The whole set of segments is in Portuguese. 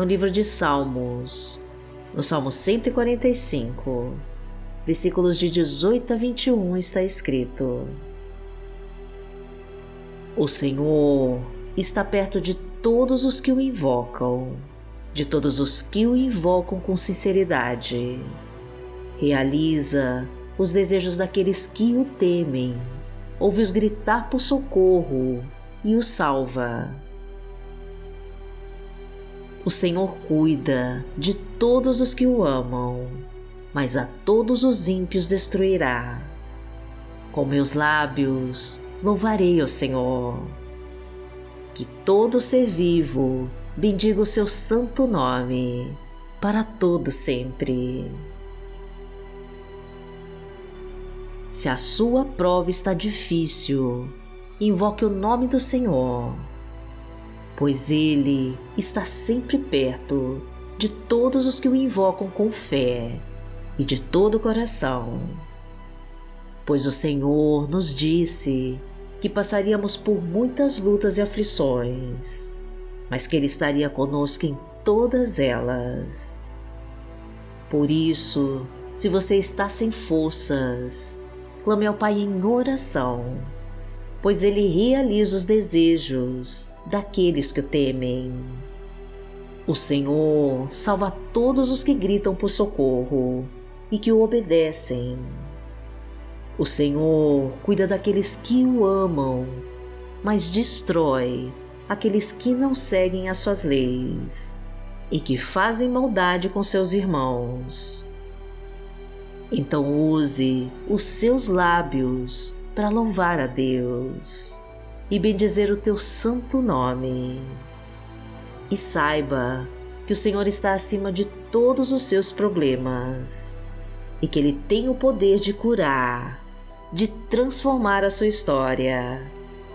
no livro de Salmos, no Salmo 145, versículos de 18 a 21, está escrito: O Senhor está perto de todos os que o invocam, de todos os que o invocam com sinceridade. Realiza os desejos daqueles que o temem, ouve-os gritar por socorro e os salva. O Senhor cuida de todos os que o amam, mas a todos os ímpios destruirá. Com meus lábios louvarei ao Senhor. Que todo ser vivo bendiga o seu santo nome, para todo sempre. Se a sua prova está difícil, invoque o nome do Senhor, pois Ele está sempre perto de todos os que o invocam com fé e de todo o coração. Pois o Senhor nos disse que passaríamos por muitas lutas e aflições, mas que Ele estaria conosco em todas elas. Por isso, se você está sem forças, clame ao Pai em oração, pois Ele realiza os desejos daqueles que o temem. O Senhor salva todos os que gritam por socorro e que o obedecem. O Senhor cuida daqueles que o amam, mas destrói aqueles que não seguem as suas leis e que fazem maldade com seus irmãos. Então use os seus lábios para louvar a Deus e bendizer o teu santo nome. E saiba que o Senhor está acima de todos os seus problemas e que Ele tem o poder de curar, de transformar a sua história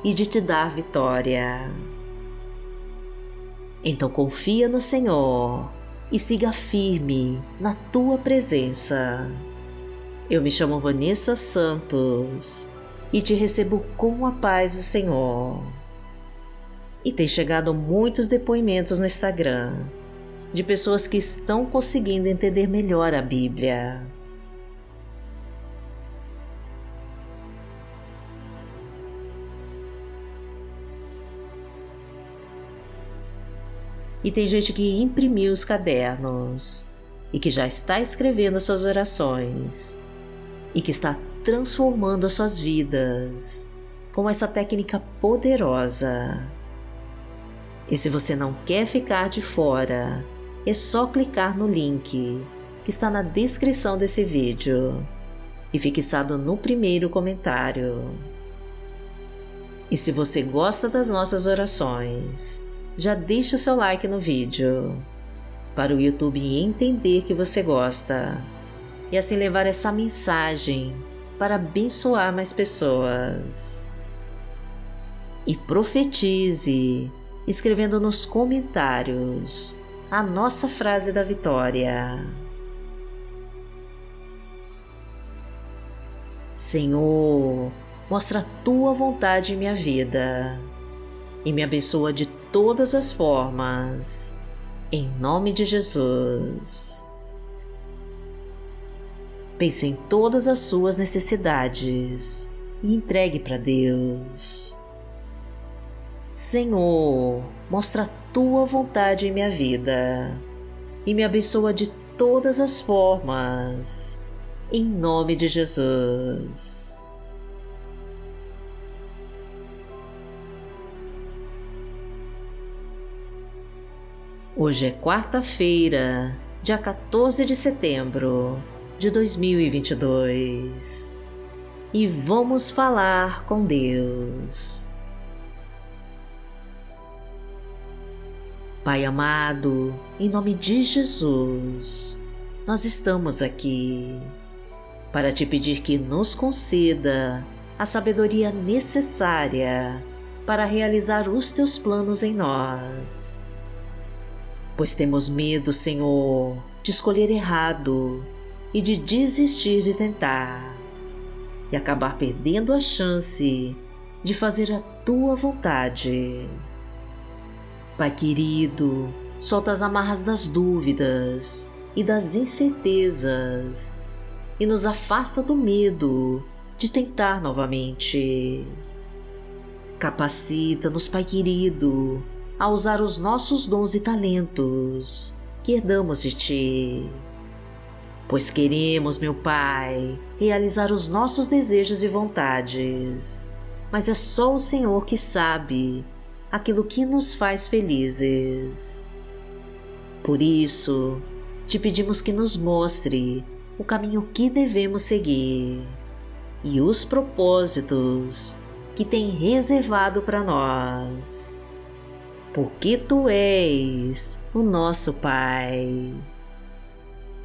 e de te dar vitória. Então confia no Senhor e siga firme na tua presença. Eu me chamo Vanessa Santos e te recebo com a paz do Senhor. E tem chegado muitos depoimentos no Instagram de pessoas que estão conseguindo entender melhor a Bíblia. E tem gente que imprimiu os cadernos e que já está escrevendo suas orações e que está transformando as suas vidas com essa técnica poderosa. E se você não quer ficar de fora, é só clicar no link que está na descrição desse vídeo e fixado no primeiro comentário. E se você gosta das nossas orações, já deixa o seu like no vídeo para o YouTube entender que você gosta e assim levar essa mensagem para abençoar mais pessoas. E profetize, escrevendo nos comentários a nossa frase da vitória. Senhor, mostra a tua vontade em minha vida e me abençoa de todas as formas. Em nome de Jesus. Pense em todas as suas necessidades e entregue para Deus. Senhor, mostra a tua vontade em minha vida e me abençoa de todas as formas. Em nome de Jesus. Hoje é quarta-feira, dia 14 de setembro de 2022 e vamos falar com Deus. Pai amado, em nome de Jesus, nós estamos aqui para te pedir que nos conceda a sabedoria necessária para realizar os teus planos em nós. Pois temos medo, Senhor, de escolher errado e de desistir de tentar e acabar perdendo a chance de fazer a tua vontade. Pai querido, solta as amarras das dúvidas e das incertezas e nos afasta do medo de tentar novamente. Capacita-nos, Pai querido, a usar os nossos dons e talentos que herdamos de Ti. Pois queremos, meu Pai, realizar os nossos desejos e vontades, mas é só o Senhor que sabe aquilo que nos faz felizes. Por isso, te pedimos que nos mostre o caminho que devemos seguir e os propósitos que tem reservado para nós. Porque tu és o nosso Pai.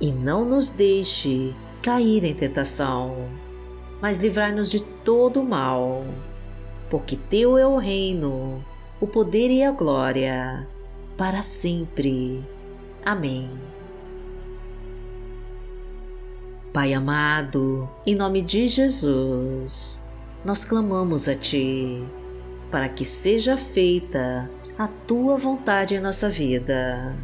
E não nos deixe cair em tentação, mas livrai-nos de todo o mal, porque Teu é o reino, o poder e a glória, para sempre. Amém. Pai amado, em nome de Jesus, nós clamamos a Ti para que seja feita a Tua vontade em nossa vida.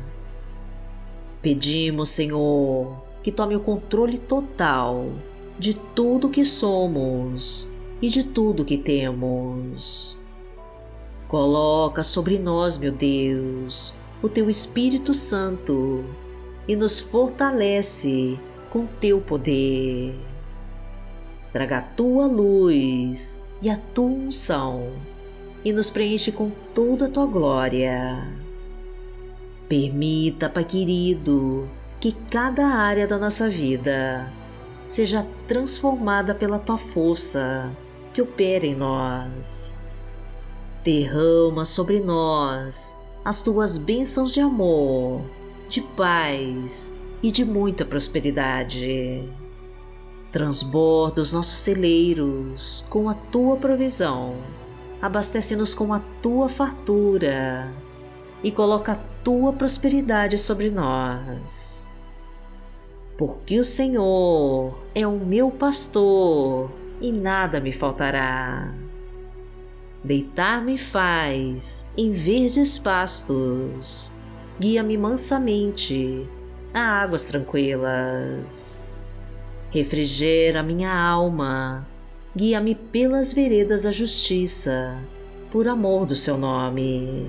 Pedimos, Senhor, que tome o controle total de tudo que somos e de tudo que temos. Coloca sobre nós, meu Deus, o Teu Espírito Santo e nos fortalece com teu poder. Traga a tua luz e a tua unção e nos preenche com toda a tua glória. Permita, Pai querido, que cada área da nossa vida seja transformada pela tua força que opera em nós. Derrama sobre nós as tuas bênçãos de amor, de paz e de muita prosperidade. Transborda os nossos celeiros com a tua provisão, abastece-nos com a tua fartura e coloca tua prosperidade sobre nós. Porque o Senhor é o meu pastor e nada me faltará. Deitar-me faz em verdes pastos, guia-me mansamente a águas tranquilas. Refrigera minha alma, guia-me pelas veredas da justiça, por amor do seu nome.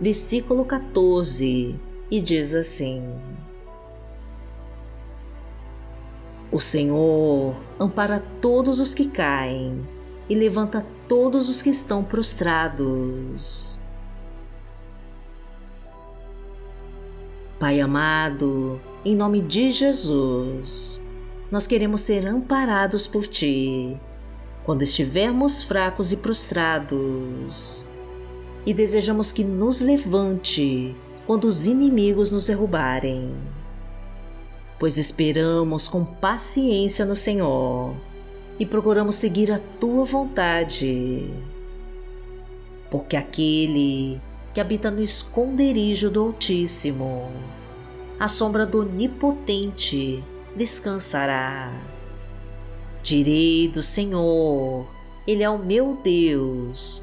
versículo 14, e diz assim: O Senhor ampara todos os que caem e levanta todos os que estão prostrados. Pai amado, em nome de Jesus, nós queremos ser amparados por Ti quando estivermos fracos e prostrados. E desejamos que nos levante quando os inimigos nos derrubarem. Pois esperamos com paciência no Senhor e procuramos seguir a Tua vontade. Porque aquele que habita no esconderijo do Altíssimo à sombra do Onipotente descansará. Direi do Senhor, Ele é o meu Deus,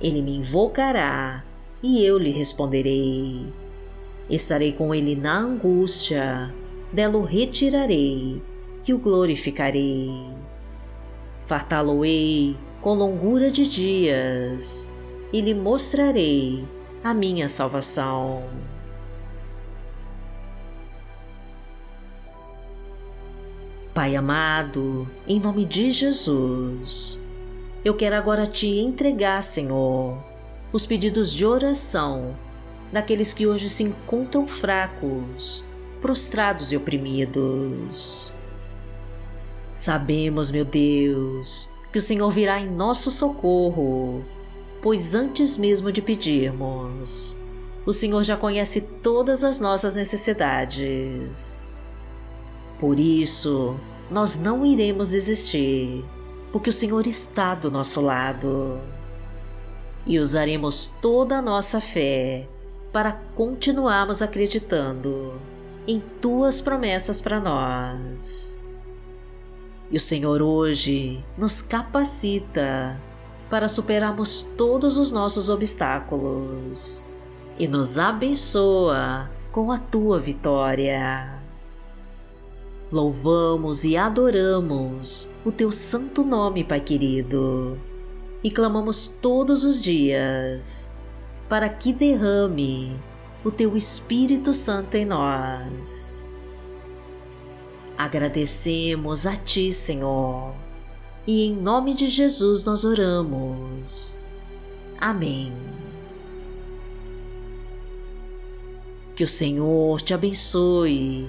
Ele me invocará e eu lhe responderei. Estarei com ele na angústia, dela o retirarei e o glorificarei. Fartá-lo-ei com longura de dias e lhe mostrarei a minha salvação. Pai amado, em nome de Jesus, eu quero agora te entregar, Senhor, os pedidos de oração daqueles que hoje se encontram fracos, prostrados e oprimidos. Sabemos, meu Deus, que o Senhor virá em nosso socorro, pois antes mesmo de pedirmos, o Senhor já conhece todas as nossas necessidades. Por isso, nós não iremos desistir, porque o Senhor está do nosso lado. E usaremos toda a nossa fé para continuarmos acreditando em tuas promessas para nós. E o Senhor hoje nos capacita para superarmos todos os nossos obstáculos e nos abençoa com a tua vitória. Louvamos e adoramos o teu santo nome, Pai querido, e clamamos todos os dias para que derrame o teu Espírito Santo em nós. Agradecemos a ti, Senhor, e em nome de Jesus nós oramos. Amém. Que o Senhor te abençoe